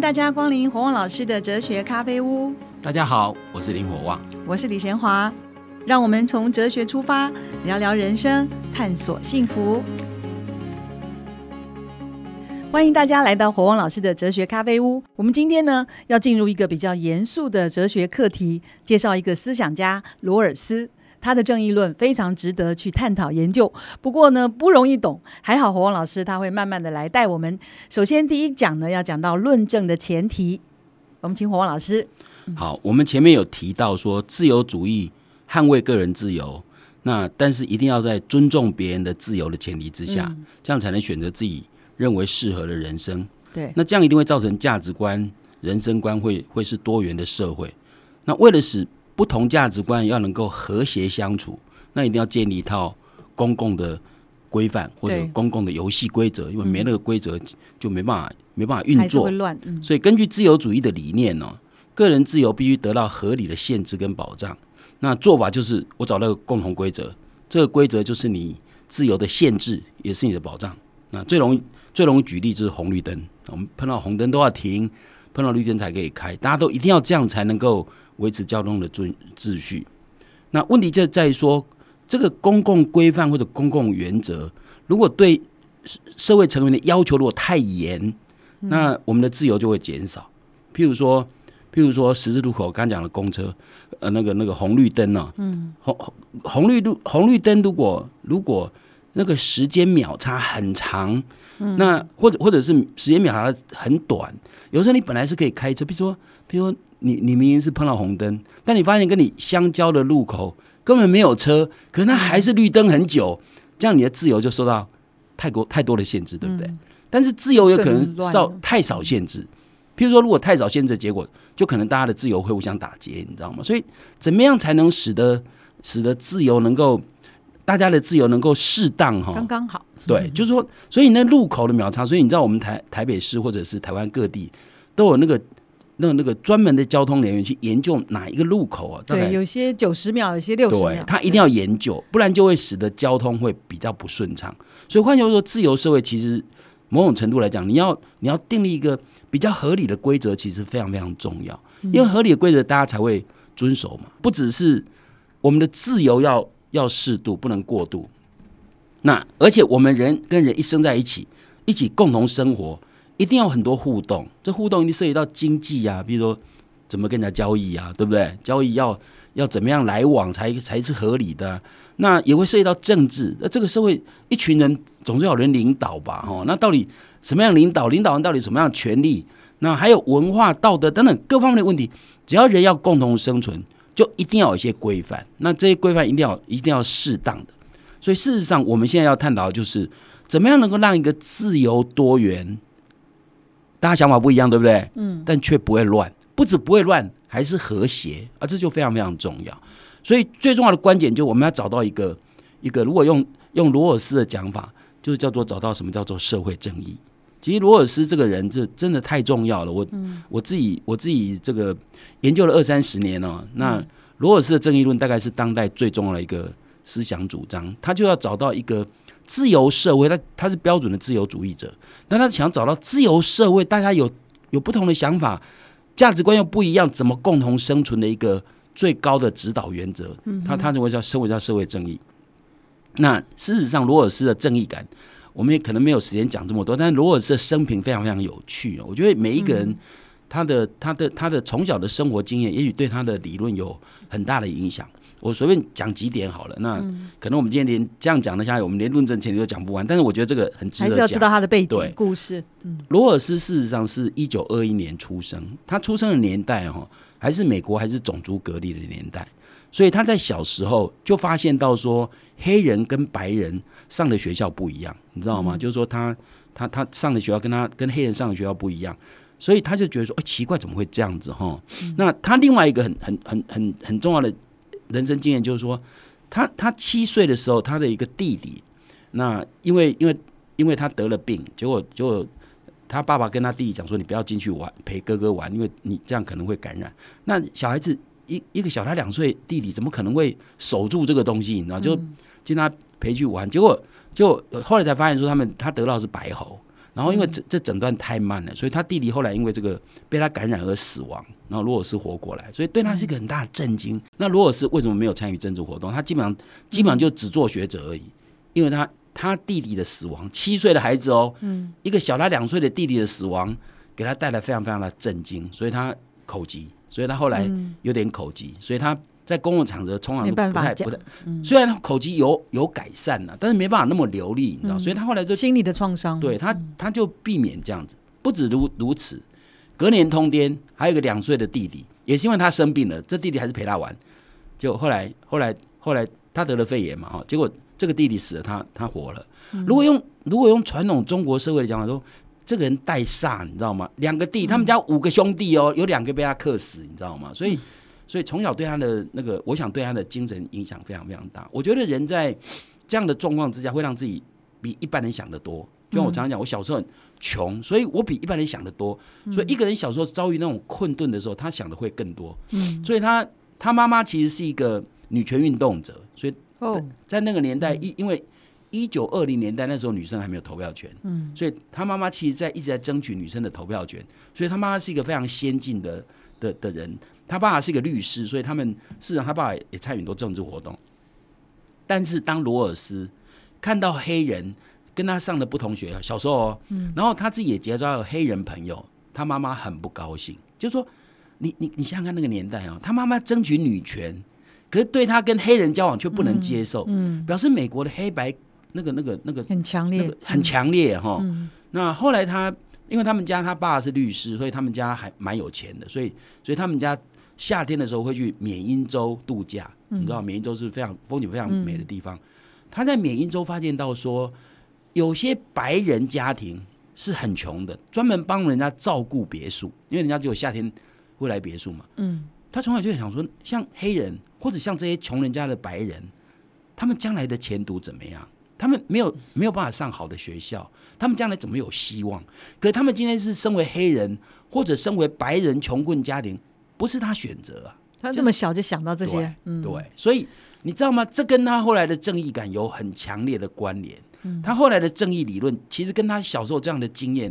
迎大家光临火旺老师的哲学咖啡屋。大家好，我是林火旺，我是李贤华。让我们从哲学出发，聊聊人生，探索幸福。欢迎大家来到火旺老师的哲学咖啡屋。我们今天呢，要进入一个比较严肃的哲学课题，介绍一个思想家罗尔斯。他的正义论非常值得去探讨研究，不过呢不容易懂。还好火旺老师他会慢慢的来带我们。首先第一讲呢要讲到论证的前提，我们请火旺老师。好，我们前面有提到说自由主义捍卫个人自由，那但是一定要在尊重别人的自由的前提之下，这样才能选择自己认为适合的人生。对，那这样一定会造成价值观、人生观会会是多元的社会。那为了使不同价值观要能够和谐相处，那一定要建立一套公共的规范或者公共的游戏规则，因为没那个规则就没办法没办法运作，乱。所以根据自由主义的理念呢，个人自由必须得到合理的限制跟保障。那做法就是我找到个共同规则，这个规则就是你自由的限制，也是你的保障。那最容易最容易举例就是红绿灯，我们碰到红灯都要停，碰到绿灯才可以开，大家都一定要这样才能够。维持交通的秩秩序，那问题就在于说，这个公共规范或者公共原则，如果对社会成员的要求如果太严，那我们的自由就会减少。譬如说，譬如说十字路口刚讲的公车，呃，那个那个红绿灯呢？嗯，红红红绿路红绿灯，如果如果那个时间秒差很长，那或者或者是时间秒差很短，有时候你本来是可以开车，比如说，比如说。你你明明是碰到红灯，但你发现跟你相交的路口根本没有车，可那还是绿灯很久，这样你的自由就受到太多太多的限制，对不对？但是自由有可能少太少限制，譬如说，如果太少限制，结果就可能大家的自由会互相打劫，你知道吗？所以怎么样才能使得使得自由能够大家的自由能够适当哈？刚刚好，对，就是说，所以那路口的秒差，所以你知道我们台台北市或者是台湾各地都有那个。那那个专门的交通人员去研究哪一个路口啊？对，有些九十秒，有些六十秒，他一定要研究，不然就会使得交通会比较不顺畅。所以换句话说，自由社会其实某种程度来讲，你要你要订立一个比较合理的规则，其实非常非常重要。因为合理的规则，大家才会遵守嘛。不只是我们的自由要要适度，不能过度。那而且我们人跟人一生在一起，一起共同生活。一定要很多互动，这互动一定涉及到经济啊，比如说怎么跟人家交易啊，对不对？交易要要怎么样来往才才是合理的？那也会涉及到政治。那这个社会一群人总是有人领导吧？哈，那到底什么样领导？领导人到底什么样的权利？那还有文化、道德等等各方面的问题。只要人要共同生存，就一定要有一些规范。那这些规范一定要一定要适当的。所以事实上，我们现在要探讨的就是怎么样能够让一个自由多元。大家想法不一样，对不对？嗯，但却不会乱，不止不会乱，还是和谐啊！这就非常非常重要。所以最重要的观点，就我们要找到一个一个，如果用用罗尔斯的讲法，就是叫做找到什么叫做社会正义。其实罗尔斯这个人，这真的太重要了。我我自己我自己这个研究了二三十年哦。那罗尔斯的正义论，大概是当代最重要的一个思想主张。他就要找到一个。自由社会，他他是标准的自由主义者，那他想找到自由社会，大家有有不同的想法，价值观又不一样，怎么共同生存的一个最高的指导原则？他他认为叫社会叫社会正义。那事实上，罗尔斯的正义感，我们也可能没有时间讲这么多，但是罗尔斯的生平非常非常有趣我觉得每一个人他的他的他的从小的生活经验，也许对他的理论有很大的影响。我随便讲几点好了，那可能我们今天连这样讲的下来，我们连论证前提都讲不完。但是我觉得这个很值得还是要知道他的背景故事。嗯，罗尔斯事实上是一九二一年出生，他出生的年代哈，还是美国还是种族隔离的年代，所以他在小时候就发现到说，黑人跟白人上的学校不一样，你知道吗？就是说他他他上的学校跟他跟黑人上的学校不一样，所以他就觉得说，哎，奇怪，怎么会这样子哈？那他另外一个很很很很很重要的。人生经验就是说，他他七岁的时候，他的一个弟弟，那因为因为因为他得了病，结果结果他爸爸跟他弟弟讲说：“你不要进去玩，陪哥哥玩，因为你这样可能会感染。”那小孩子一一个小他两岁弟弟，怎么可能会守住这个东西？你知道，就经他陪去玩，结果就后来才发现说，他们他得到是白猴。然然后因为这这诊断太慢了，所以他弟弟后来因为这个被他感染而死亡，然后罗尔斯活过来，所以对他是一个很大的震惊。那罗尔斯为什么没有参与政治活动？他基本上基本上就只做学者而已，因为他他弟弟的死亡，七岁的孩子哦，嗯，一个小他两岁的弟弟的死亡，给他带来非常非常的震惊，所以他口疾，所以他后来有点口疾，所以他。在公共场合通常都不太不太，虽然口疾有有改善了，但是没办法那么流利，你知道，所以他后来就心理的创伤，对他他就避免这样子。不止如如此，隔年通天还有个两岁的弟弟，也是因为他生病了，这弟弟还是陪他玩。就后来后来后来他得了肺炎嘛，哈，结果这个弟弟死了，他他活了。如果用如果用传统中国社会的讲法说，这个人带煞，你知道吗？两个弟，他们家五个兄弟哦，有两个被他克死，你知道吗？所以。所以从小对他的那个，我想对他的精神影响非常非常大。我觉得人在这样的状况之下，会让自己比一般人想的多。就像我常常讲，我小时候很穷，所以我比一般人想的多。所以一个人小时候遭遇那种困顿的时候，他想的会更多。嗯，所以他他妈妈其实是一个女权运动者，所以在那个年代，因因为一九二零年代那时候女生还没有投票权，嗯，所以他妈妈其实在一直在争取女生的投票权。所以他妈妈是一个非常先进的的的人。他爸爸是一个律师，所以他们事实上他爸爸也参与很多政治活动。但是当罗尔斯看到黑人跟他上的不同学校，小时候哦，然后他自己也结交了黑人朋友，他妈妈很不高兴，就说：“你你你想想看那个年代哦，他妈妈争取女权，可是对他跟黑人交往却不能接受，嗯，表示美国的黑白那个那个那个很强烈，很强烈哈。那后来他因为他们家他爸是律师，所以他们家还蛮有钱的，所以所以他们家。夏天的时候会去缅因州度假，你知道缅因州是非常风景非常美的地方。他在缅因州发现到说，有些白人家庭是很穷的，专门帮人家照顾别墅，因为人家只有夏天会来别墅嘛。嗯，他从小就想说，像黑人或者像这些穷人家的白人，他们将来的前途怎么样？他们没有没有办法上好的学校，他们将来怎么有希望？可是他们今天是身为黑人或者身为白人穷困家庭。不是他选择啊，他这么小就想到这些，嗯对，所以你知道吗？这跟他后来的正义感有很强烈的关联。嗯他后来的正义理论，其实跟他小时候这样的经验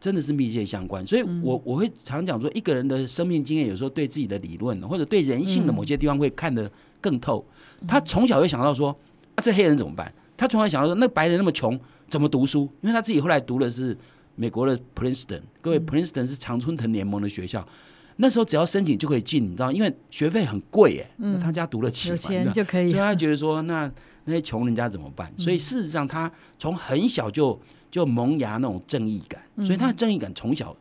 真的是密切相关。所以，我我会常讲说，一个人的生命经验有时候对自己的理论或者对人性的某些地方会看得更透。他从小就想到说，啊，这黑人怎么办？他从小想到说，那白人那么穷，怎么读书？因为他自己后来读的是美国的 Princeton，各位，Princeton 是常春藤联盟的学校。那时候只要申请就可以进，你知道，因为学费很贵哎，那他家读得起，有钱就可以。所以他觉得说，那那些穷人家怎么办？所以事实上，他从很小就就萌芽那种正义感，所以他的正义感从小，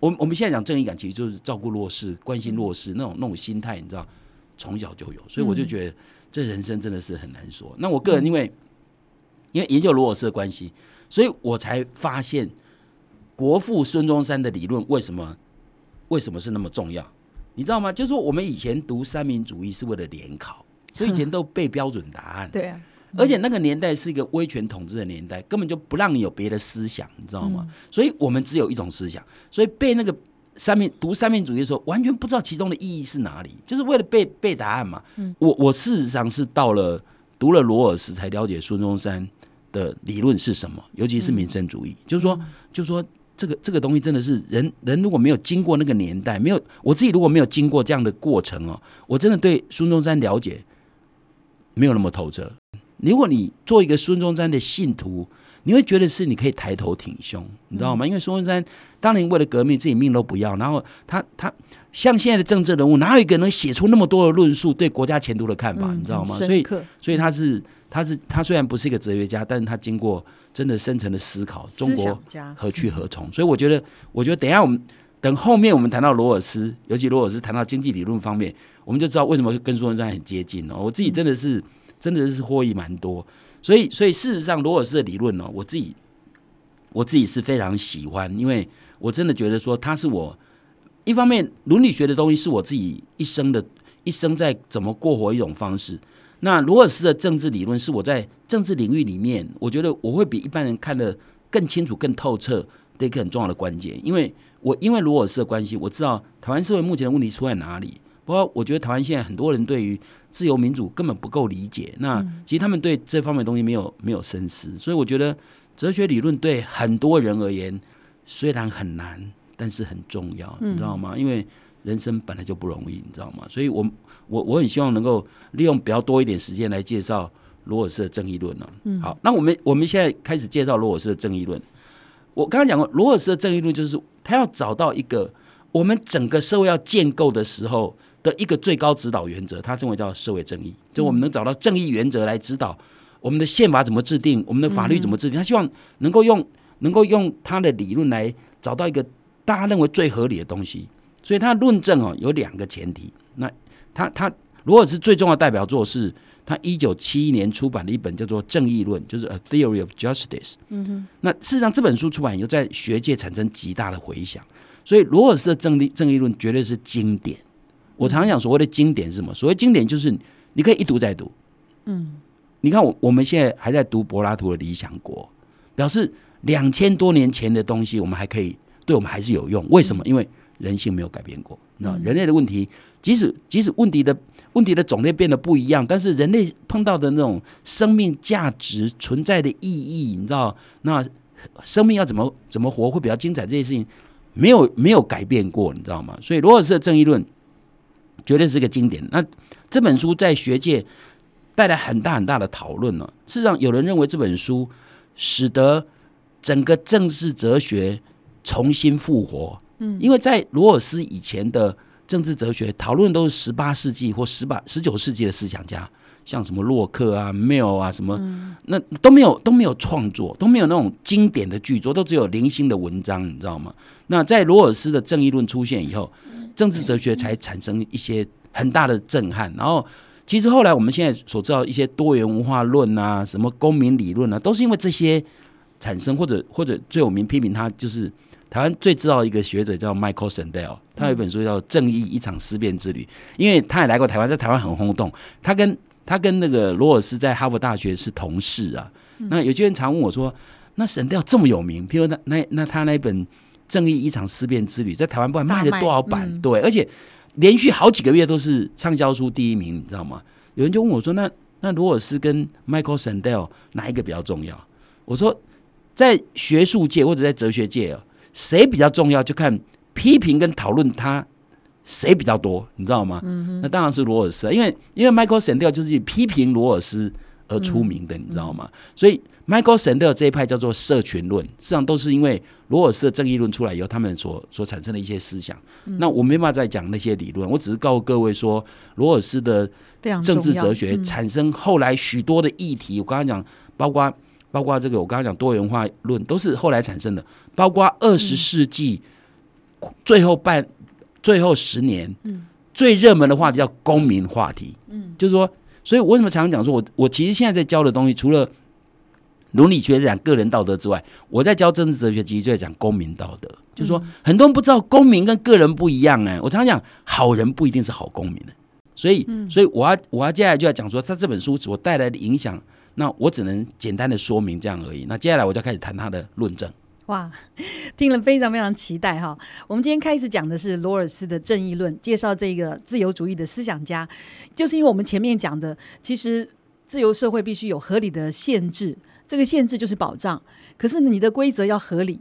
我我们现在讲正义感，其实就是照顾弱势、关心弱势那种那种心态，你知道，从小就有。所以我就觉得这人生真的是很难说。那我个人因为因为研究罗尔斯的关系，所以我才发现国父孙中山的理论为什么。为什么是那么重要？你知道吗？就是说，我们以前读三民主义是为了联考，所以以前都背标准答案。对啊，而且那个年代是一个威权统治的年代，根本就不让你有别的思想，你知道吗？所以我们只有一种思想，所以背那个三民读三民主义的时候，完全不知道其中的意义是哪里，就是为了背背答案嘛。我我事实上是到了读了罗尔斯才了解孙中山的理论是什么，尤其是民生主义，就是说，就是说。这个这个东西真的是人人如果没有经过那个年代，没有我自己如果没有经过这样的过程哦，我真的对孙中山了解没有那么透彻。如果你做一个孙中山的信徒，你会觉得是你可以抬头挺胸，你知道吗？因为孙中山当年为了革命，自己命都不要，然后他他像现在的政治人物，哪有一个能写出那么多的论述对国家前途的看法？你知道吗？所以所以他是他是他虽然不是一个哲学家，但是他经过。真的深层的思考，中国何去何从？所以我觉得，我觉得等一下我们等后面我们谈到罗尔斯，尤其罗尔斯谈到经济理论方面，我们就知道为什么跟孙中山很接近哦。我自己真的是真的是获益蛮多，所以所以事实上罗尔斯的理论呢，我自己我自己是非常喜欢，因为我真的觉得说他是我一方面伦理学的东西是我自己一生的一生在怎么过活一种方式。那罗尔斯的政治理论是我在政治领域里面，我觉得我会比一般人看得更清楚、更透彻的一个很重要的关键。因为我因为罗尔斯的关系，我知道台湾社会目前的问题出在哪里。不过，我觉得台湾现在很多人对于自由民主根本不够理解。那其实他们对这方面东西没有没有深思。所以，我觉得哲学理论对很多人而言虽然很难，但是很重要，你知道吗？因为人生本来就不容易，你知道吗？所以，我我我我很希望能够利用比较多一点时间来介绍罗尔斯的正义论呢。好，那我们我们现在开始介绍罗尔斯的正义论。我刚刚讲过，罗尔斯的正义论就是他要找到一个我们整个社会要建构的时候的一个最高指导原则，他认为叫社会正义，就我们能找到正义原则来指导我们的宪法怎么制定，我们的法律怎么制定。他希望能够用能够用他的理论来找到一个大家认为最合理的东西。所以他论证哦有两个前提。那他他罗尔斯最重要的代表作是。他一九七一年出版的一本叫做《正义论》，就是《A Theory of Justice》。嗯哼。那事实上，这本书出版以后，在学界产生极大的回响。所以，罗尔斯的正义正义论绝对是经典。我常常讲，所谓的经典是什么？所谓经典，就是你可以一读再读。嗯。你看，我我们现在还在读柏拉图的《理想国》，表示两千多年前的东西，我们还可以对我们还是有用。为什么？因为人性没有改变过。那人类的问题，即使即使问题的。问题的种类变得不一样，但是人类碰到的那种生命价值存在的意义，你知道，那生命要怎么怎么活会比较精彩，这些事情没有没有改变过，你知道吗？所以罗尔斯的正义论绝对是个经典。那这本书在学界带来很大很大的讨论呢。事实上，有人认为这本书使得整个政治哲学重新复活。嗯，因为在罗尔斯以前的。政治哲学讨论都是十八世纪或十八、十九世纪的思想家，像什么洛克啊、缪啊，什么那都没有都没有创作，都没有那种经典的巨作，都只有零星的文章，你知道吗？那在罗尔斯的正义论出现以后，政治哲学才产生一些很大的震撼。然后，其实后来我们现在所知道一些多元文化论啊，什么公民理论啊，都是因为这些产生，或者或者最有名批评他就是。台湾最知道一个学者叫 Michael Sandel，他有一本书叫《正义：一场思辨之旅》，因为他也来过台湾，在台湾很轰动。他跟他跟那个罗尔斯在哈佛大学是同事啊。那有些人常问我说：“那 Sandel 这么有名，譬如那那那他那本《正义：一场思辨之旅》在台湾不管卖了多少版？对，而且连续好几个月都是畅销书第一名，你知道吗？”有人就问我说：“那那罗尔斯跟 Michael Sandel 哪一个比较重要？”我说：“在学术界或者在哲学界啊。”谁比较重要，就看批评跟讨论他谁比较多，你知道吗？那当然是罗尔斯，因为因为 Michael Sandel 就是以批评罗尔斯而出名的，你知道吗？所以 Michael Sandel 这一派叫做社群论，实际上都是因为罗尔斯的正义论出来以后，他们所所产生的一些思想。那我没办法再讲那些理论，我只是告诉各位说，罗尔斯的政治哲学产生后来许多的议题。我刚刚讲，包括。包括这个，我刚刚讲多元化论都是后来产生的。包括二十世纪最后半、最后十年，嗯，最热门的话题叫公民话题，嗯，就是说，所以我为什么常常讲说，我我其实现在在教的东西，除了伦理学讲个人道德之外，我在教政治哲学，其实就在讲公民道德。就是说，很多人不知道公民跟个人不一样哎。我常常讲，好人不一定是好公民的。所以，所以我要我要接下来就要讲说，他这本书所带来的影响。那我只能简单的说明这样而已。那接下来我就开始谈他的论证。哇，听了非常非常期待哈！我们今天开始讲的是罗尔斯的正义论，介绍这个自由主义的思想家，就是因为我们前面讲的，其实自由社会必须有合理的限制，这个限制就是保障。可是你的规则要合理，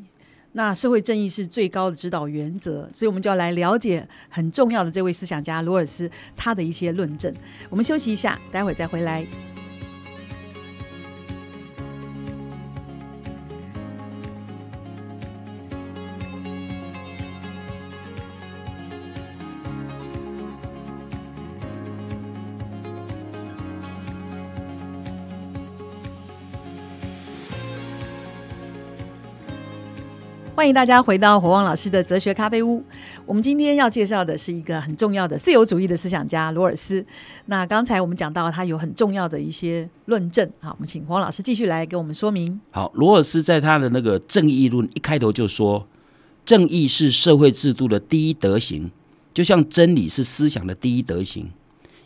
那社会正义是最高的指导原则，所以我们就要来了解很重要的这位思想家罗尔斯他的一些论证。我们休息一下，待会再回来。欢迎大家回到火旺老师的哲学咖啡屋。我们今天要介绍的是一个很重要的自由主义的思想家罗尔斯。那刚才我们讲到他有很重要的一些论证，好，我们请黄老师继续来给我们说明。好，罗尔斯在他的那个正义论一开头就说，正义是社会制度的第一德行，就像真理是思想的第一德行。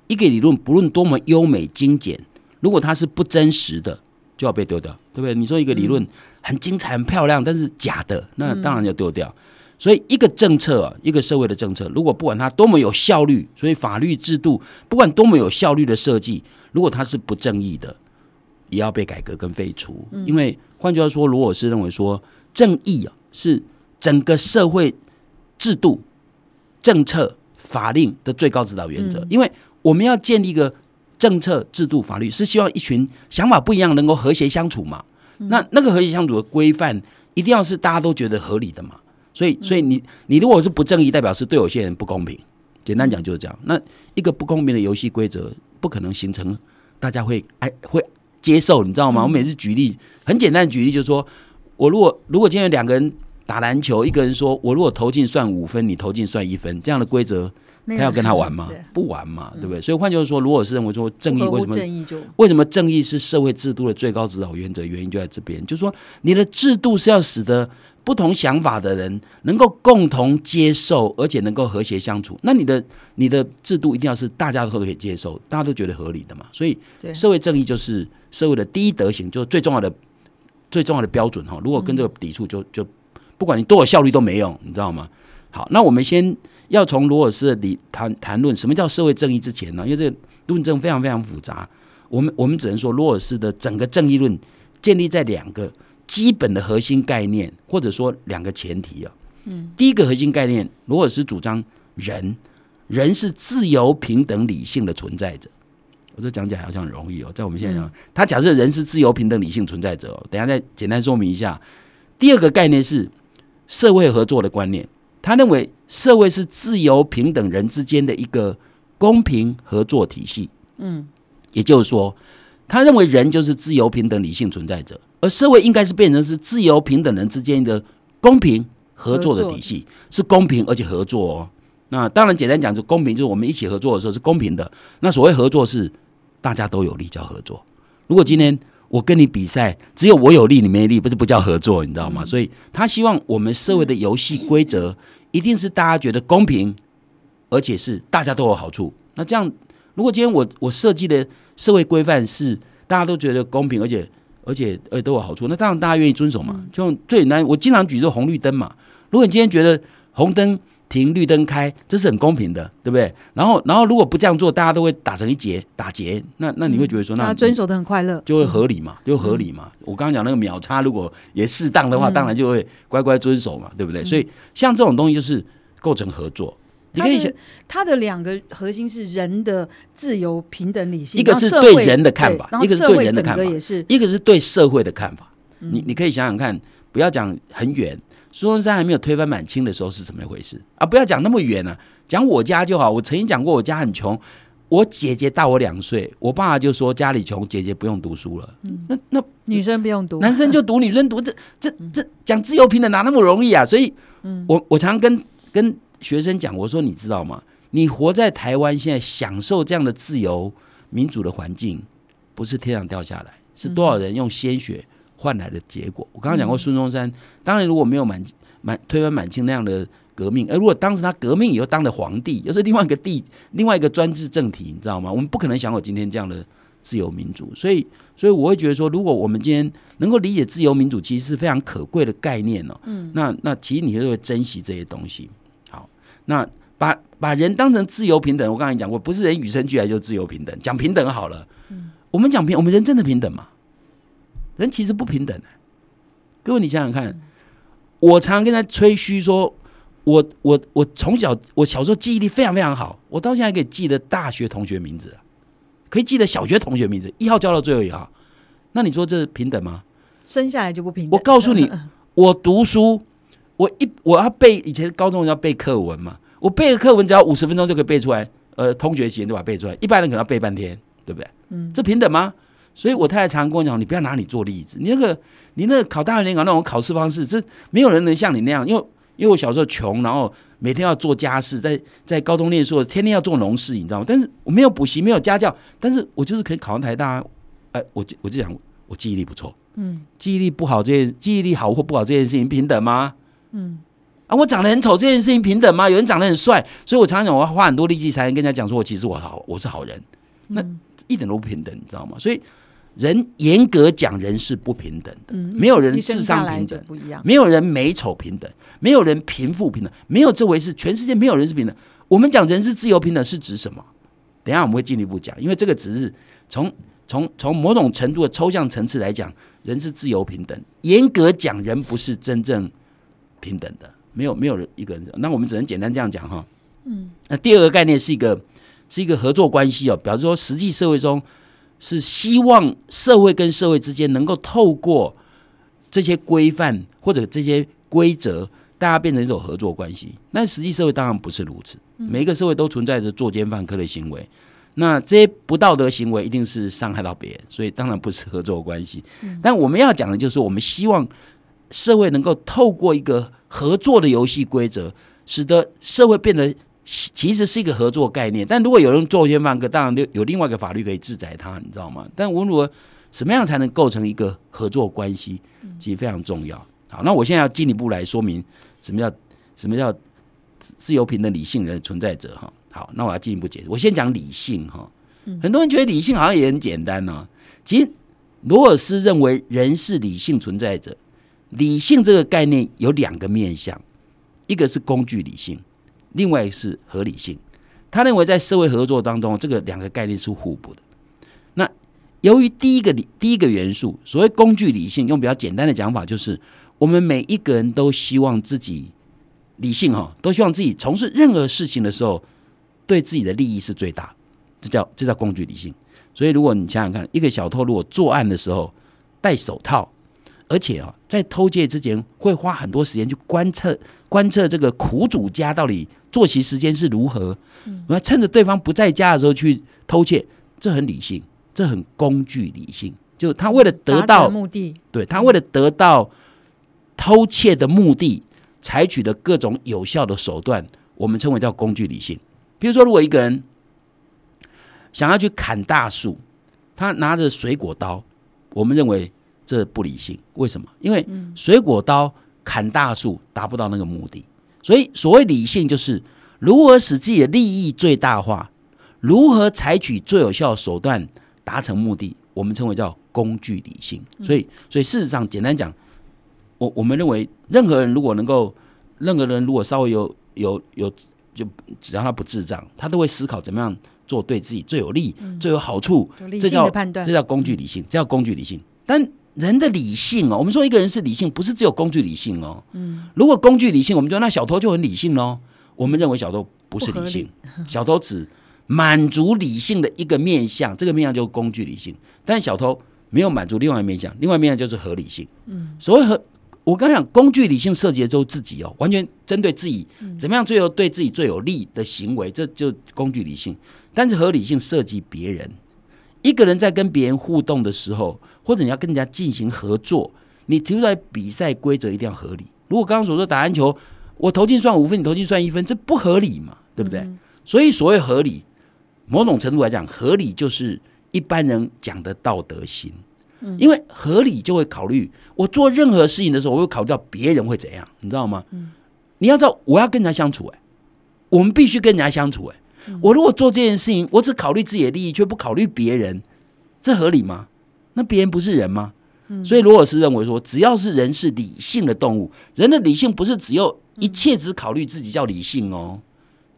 一个理论不论多么优美精简，如果它是不真实的，就要被丢掉，对不对？你说一个理论。很精彩、很漂亮，但是假的，那当然要丢掉。所以，一个政策啊，一个社会的政策，如果不管它多么有效率，所以法律制度不管多么有效率的设计，如果它是不正义的，也要被改革跟废除。因为换句话说，罗尔斯认为说，正义啊是整个社会制度、政策、法令的最高指导原则。因为我们要建立一个政策、制度、法律，是希望一群想法不一样能够和谐相处嘛。那那个和谐相处的规范，一定要是大家都觉得合理的嘛。所以，所以你你如果是不正义，代表是对有些人不公平。简单讲就是这样。那一个不公平的游戏规则，不可能形成大家会爱会接受，你知道吗？我每次举例很简单的举例，就是说我如果如果今天两个人打篮球，一个人说我如果投进算五分，你投进算一分，这样的规则，他要跟他玩吗？不玩嘛，对不对？所以换句话说，如果是认为说正义为什么正义就为什么正义是社会制度的最高指导原则？原因就在这边，就是说你的制度是要使得。不同想法的人能够共同接受，而且能够和谐相处。那你的你的制度一定要是大家都可以接受，大家都觉得合理的嘛。所以，社会正义就是社会的第一德行，就是最重要的最重要的标准哈。如果跟这个抵触，就就不管你多有效率都没用，你知道吗？好，那我们先要从罗尔斯的理谈谈论什么叫社会正义之前呢？因为这个论证非常非常复杂，我们我们只能说罗尔斯的整个正义论建立在两个。基本的核心概念，或者说两个前提啊。嗯，第一个核心概念，罗尔斯主张人，人是自由、平等、理性的存在者。我这讲起来好像很容易哦，在我们现在讲，他假设人是自由、平等、理性存在者。哦。等下再简单说明一下。第二个概念是社会合作的观念，他认为社会是自由、平等人之间的一个公平合作体系。嗯，也就是说，他认为人就是自由、平等、理性存在者。而社会应该是变成是自由平等人之间的公平合作的体系，是公平而且合作哦。那当然简单讲，就公平就是我们一起合作的时候是公平的。那所谓合作是大家都有利叫合作。如果今天我跟你比赛，只有我有利你没利，不是不叫合作，你知道吗？所以他希望我们社会的游戏规则一定是大家觉得公平，而且是大家都有好处。那这样，如果今天我我设计的社会规范是大家都觉得公平，而且而且呃都有好处，那当然大家愿意遵守嘛。就最简单，我经常举这红绿灯嘛。如果你今天觉得红灯停，绿灯开，这是很公平的，对不对？然后，然后如果不这样做，大家都会打成一结，打结。那那你会觉得说，那遵守的很快乐，就会合理嘛，就合理嘛。我刚刚讲那个秒差，如果也适当的话，当然就会乖乖遵守嘛，对不对？所以像这种东西就是构成合作。你可以想，它的两个核心是人的自由、平等、理性，一个是对人的看法，一个是对人的看法，也是一个是对社会的看法。你你可以想想看，不要讲很远，苏东山还没有推翻满清的时候是怎么一回事啊？不要讲那么远了，讲我家就好。我曾经讲过，我家很穷，我姐姐大我两岁，我爸爸就说家里穷，姐姐不用读书了。嗯，那那女生不用读，男生就读，女生读，这这这讲自由平等哪那么容易啊？所以，我我常跟跟。学生讲，我说你知道吗？你活在台湾，现在享受这样的自由民主的环境，不是天上掉下来，是多少人用鲜血换来的结果。我刚刚讲过孙中山，当然如果没有满满推翻满清那样的革命，而如果当时他革命以后当了皇帝，又是另外一个帝，另外一个专制政体，你知道吗？我们不可能享有今天这样的自由民主。所以，所以我会觉得说，如果我们今天能够理解自由民主，其实是非常可贵的概念哦。嗯，那那其实你就会珍惜这些东西。好那把把人当成自由平等，我刚才讲过，不是人与生俱来就自由平等。讲平等好了，嗯，我们讲平，我们人真的平等吗？人其实不平等的。各位，你想想看，我常常跟他吹嘘说，我我我从小我小时候记忆力非常非常好，我到现在可以记得大学同学名字，可以记得小学同学名字，一号叫到最后一号。那你说这是平等吗？生下来就不平等。我告诉你，我读书。我一我要背以前高中要背课文嘛，我背个课文只要五十分钟就可以背出来，呃，通学时间就把它背出来。一般人可能要背半天，对不对？嗯，这平等吗？所以我太太常跟我讲，你不要拿你做例子，你那个你那个考大学联考那种考试方式，这没有人能像你那样。因为因为我小时候穷，然后每天要做家事，在在高中念书，天天要做农事，你知道吗？但是我没有补习，没有家教，但是我就是可以考上台大。哎，我就我就想，我记忆力不错，嗯，记忆力不好这件，记忆力好或不好这件事情平等吗？嗯，啊，我长得很丑这件事情平等吗？有人长得很帅，所以我常常讲，我要花很多力气才能跟人家讲说，我其实我好，我是好人，那一点都不平等，你知道吗？所以人严格讲，人是不平等的，没有人智商平等，不一样，没有人美丑平等，没有人贫富平等，没有这回事，全世界没有人是平等。我们讲人是自由平等是指什么？等下我们会进一步讲，因为这个只是从从从某种程度的抽象层次来讲，人是自由平等。严格讲，人不是真正平等的，没有没有人一个人。那我们只能简单这样讲哈。嗯。那第二个概念是一个是一个合作关系哦，表示说实际社会中是希望社会跟社会之间能够透过这些规范或者这些规则，大家变成一种合作关系。那实际社会当然不是如此，每一个社会都存在着作奸犯科的行为。那这些不道德行为一定是伤害到别人，所以当然不是合作关系。但我们要讲的就是，我们希望社会能够透过一个合作的游戏规则，使得社会变得其实是一个合作概念。但如果有人作奸犯科，当然有另外一个法律可以制裁他，你知道吗？但无论如何，什么样才能构成一个合作关系，其实非常重要。好，那我现在要进一步来说明什么叫什么叫自由平等理性人存在者哈。好，那我要进一步解释。我先讲理性哈，很多人觉得理性好像也很简单呢。其实罗尔斯认为人是理性存在者，理性这个概念有两个面向，一个是工具理性，另外是合理性。他认为在社会合作当中，这个两个概念是互补的。那由于第一个理第一个元素，所谓工具理性，用比较简单的讲法，就是我们每一个人都希望自己理性哈，都希望自己从事任何事情的时候。对自己的利益是最大，这叫这叫工具理性。所以，如果你想想看，一个小偷如果作案的时候戴手套，而且啊，在偷窃之前会花很多时间去观测观测这个苦主家到底作息时间是如何，然后趁着对方不在家的时候去偷窃，这很理性，这很工具理性。就他为了得到目的，对他为了得到偷窃的目的，采取的各种有效的手段，我们称为叫工具理性。比如说，如果一个人想要去砍大树，他拿着水果刀，我们认为这不理性。为什么？因为水果刀砍大树达不到那个目的。所以，所谓理性就是如何使自己的利益最大化，如何采取最有效的手段达成目的，我们称为叫工具理性。所以，所以事实上，简单讲，我我们认为，任何人如果能够，任何人如果稍微有有有。就只要他不智障，他都会思考怎么样做对自己最有利、最有好处。这叫判断，这叫工具理性，这叫工具理性。但人的理性哦，我们说一个人是理性，不是只有工具理性哦。嗯，如果工具理性，我们就那小偷就很理性哦。我们认为小偷不是理性，小偷只满足理性的一个面相，这个面相就是工具理性。但小偷没有满足另外一面相，另外一面相就是合理性。嗯，所谓合。我刚讲工具理性涉及的就是自己哦，完全针对自己，怎么样最后对自己最有利的行为，这就工具理性。但是合理性涉及别人，一个人在跟别人互动的时候，或者你要跟人家进行合作，你提出来比赛规则一定要合理。如果刚刚所说打篮球，我投进算五分，你投进算一分，这不合理嘛？对不对？所以所谓合理，某种程度来讲，合理就是一般人讲的道德心。嗯因为合理就会考虑，我做任何事情的时候，我会考虑到别人会怎样，你知道吗？嗯你要知道，我要跟人家相处，哎，我们必须跟人家相处，哎，我如果做这件事情，我只考虑自己的利益，却不考虑别人，这合理吗？那别人不是人吗？所以罗尔斯认为说，只要是人是理性的动物，人的理性不是只有一切只考虑自己叫理性哦，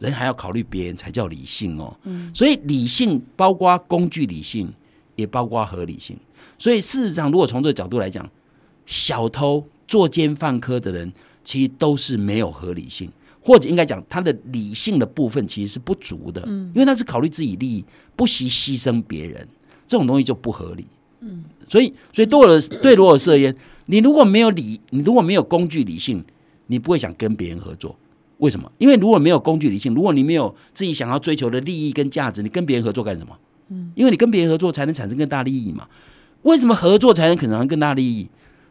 人还要考虑别人才叫理性哦。所以理性包括工具理性，也包括合理性。所以事实上，如果从这个角度来讲，小偷、作奸犯科的人，其实都是没有合理性，或者应该讲，他的理性的部分其实是不足的。嗯，因为他是考虑自己利益，不惜牺牲别人，这种东西就不合理。嗯，所以，所以对罗尔对罗尔而言，你如果没有理，你如果没有工具理性，你不会想跟别人合作。为什么？因为如果没有工具理性，如果你没有自己想要追求的利益跟价值，你跟别人合作干什么？嗯，因为你跟别人合作才能产生更大利益嘛。为什么合作才能可能更大利益？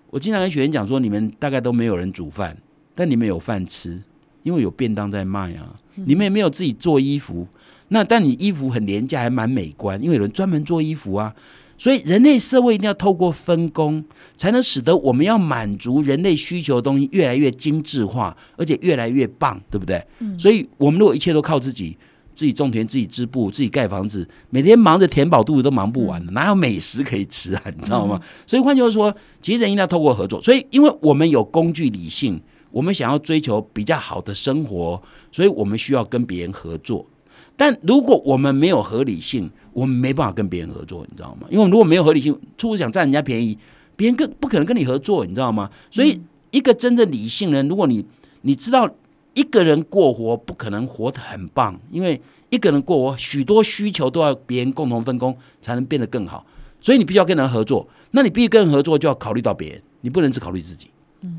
我经常跟学员讲说，你们大概都没有人煮饭，但你们有饭吃，因为有便当在卖啊。你们也没有自己做衣服，那但你衣服很廉价，还蛮美观，因为有人专门做衣服啊。所以人类社会一定要透过分工，才能使得我们要满足人类需求的东西越来越精致化，而且越来越棒，对不对？嗯所以我们如果一切都靠自己。自己种田，自己织布，自己盖房子，每天忙着填饱肚子都忙不完的，哪有美食可以吃啊？你知道吗？所以换句话说，其实人一定要透过合作。所以，因为我们有工具理性，我们想要追求比较好的生活，所以我们需要跟别人合作。但如果我们没有合理性，我们没办法跟别人合作，你知道吗？因为我们如果没有合理性，处处想占人家便宜，别人更不可能跟你合作，你知道吗？所以，一个真正理性人，如果你你知道一个人过活不可能活得很棒，因为一个人过活许多需求都要别人共同分工才能变得更好，所以你必须要跟人合作。那你必须跟人合作，就要考虑到别人，你不能只考虑自己。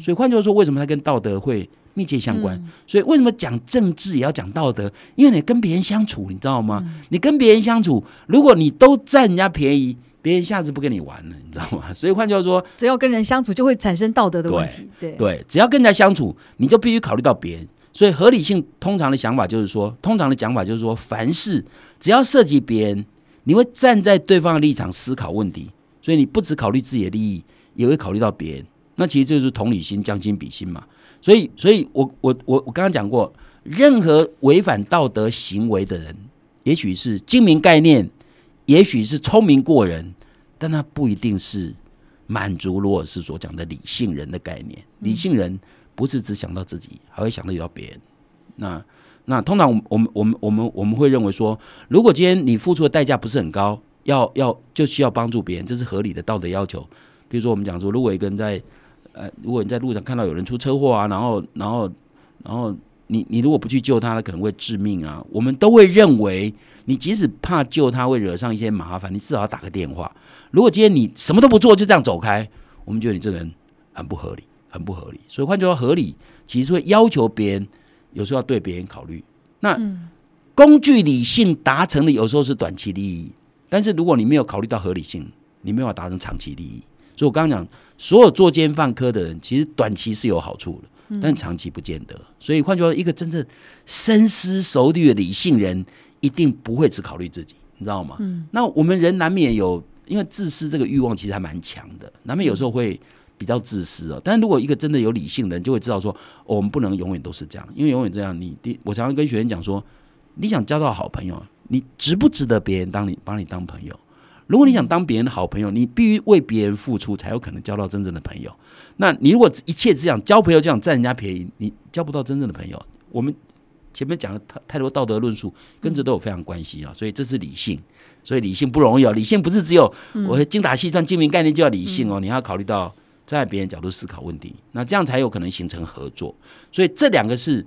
所以换句话说，为什么他跟道德会密切相关？所以为什么讲政治也要讲道德？因为你跟别人相处，你知道吗？你跟别人相处，如果你都占人家便宜，别人下次不跟你玩了，你知道吗？所以换句话说，只要跟人相处，就会产生道德的问题。对对，只要跟人家相处，你就必须考虑到别人。所以合理性通常的想法就是说，通常的讲法就是说，凡事只要涉及别人，你会站在对方的立场思考问题。所以你不只考虑自己的利益，也会考虑到别人。那其实这就是同理心、将心比心嘛。所以，所以我我我我刚刚讲过，任何违反道德行为的人，也许是精明概念，也许是聪明过人，但他不一定是满足罗尔斯所讲的理性人的概念。理性人不是只想到自己，还会想到别人。那那通常我们我们我们我们会认为说，如果今天你付出的代价不是很高。要要就需要帮助别人，这是合理的道德要求。比如说，我们讲说，如果一个人在呃，如果你在路上看到有人出车祸啊，然后然后然后你你如果不去救他，他可能会致命啊。我们都会认为，你即使怕救他会惹上一些麻烦，你至少要打个电话。如果今天你什么都不做就这样走开，我们觉得你这个人很不合理，很不合理。所以换句话说，合理其实会要求别人，有时候要对别人考虑。那工具理性达成的，有时候是短期利益。但是如果你没有考虑到合理性，你没有达成长期利益。所以我刚刚讲，所有作奸犯科的人，其实短期是有好处的，但长期不见得。所以换句话说，一个真正深思熟虑的理性人，一定不会只考虑自己，你知道吗？那我们人难免有，因为自私这个欲望其实还蛮强的，难免有时候会比较自私哦。但是如果一个真的有理性的人，就会知道说，我们不能永远都是这样，因为永远这样，你第我常常跟学员讲说，你想交到好朋友。你值不值得别人当你把你当朋友？如果你想当别人的好朋友，你必须为别人付出，才有可能交到真正的朋友。那你如果一切只想交朋友，就想占人家便宜，你交不到真正的朋友。我们前面讲了太太多道德论述，跟这都有非常关系啊。所以这是理性，所以理性不容易哦。理性不是只有我精打细算、精明概念就要理性哦，你要考虑到站在别人角度思考问题，那这样才有可能形成合作。所以这两个是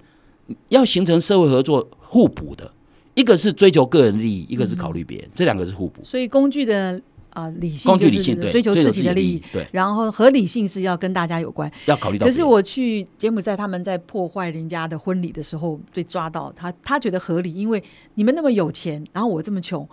要形成社会合作互补的。一个是追求个人利益，一个是考虑别人，这两个是互补。所以工具的啊理性，工具理性追求自己的利益，对。然后合理性是要跟大家有关，要考虑到。可是我去柬埔寨，他们在破坏人家的婚礼的时候被抓到，他他觉得合理，因为你们那么有钱，然后我这么穷，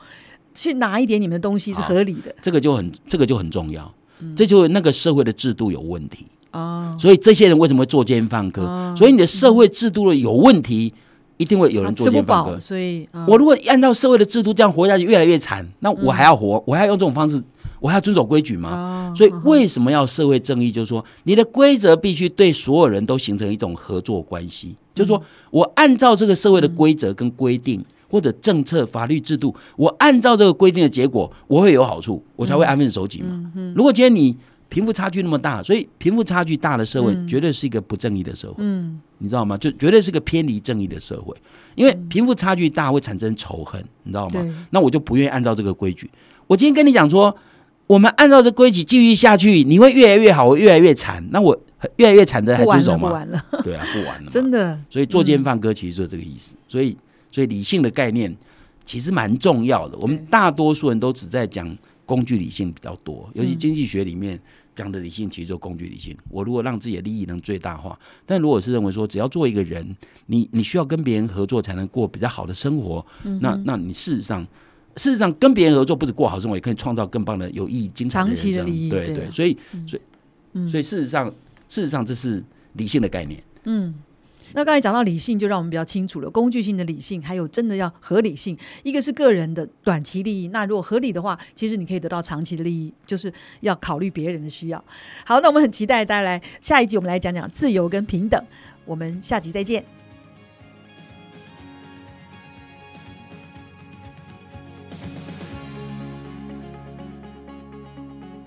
去拿一点你们的东西是合理的。这个就很这个就很重要，这就那个社会的制度有问题哦。所以这些人为什么会作奸犯科？所以你的社会制度的有问题。一定会有人做奸犯科，所以我如果按照社会的制度这样活下去，越来越惨，那我还要活，我还要用这种方式，我还要遵守规矩吗？所以为什么要社会正义？就是说，你的规则必须对所有人都形成一种合作关系。就是说我按照这个社会的规则跟规定，或者政策、法律制度，我按照这个规定的结果，我会有好处，我才会安分守己嘛。如果今天你贫富差距那么大，所以贫富差距大的社会绝对是一个不正义的社会。嗯。你知道吗？就绝对是个偏离正义的社会，因为贫富差距大会产生仇恨，你知道吗？那我就不愿意按照这个规矩。我今天跟你讲说，我们按照这规矩继续下去，你会越来越好，我越来越惨。那我越来越惨的还遵守吗？不完了，对啊，不完了，真的。所以作奸犯科其实就是这个意思。所以，所以理性的概念其实蛮重要的。我们大多数人都只在讲工具理性比较多，尤其经济学里面。讲的理性其实就工具理性。我如果让自己的利益能最大化，但如果是认为说只要做一个人，你你需要跟别人合作才能过比较好的生活，那那你事实上事实上跟别人合作不止过好生活，也可以创造更棒的有意义、精彩的长期的利益。对对，所以所以所以事实上事实上这是理性的概念。嗯。那刚才讲到理性，就让我们比较清楚了。工具性的理性，还有真的要合理性。一个是个人的短期利益，那如果合理的话，其实你可以得到长期的利益，就是要考虑别人的需要。好，那我们很期待大家来下一集，我们来讲讲自由跟平等。我们下集再见。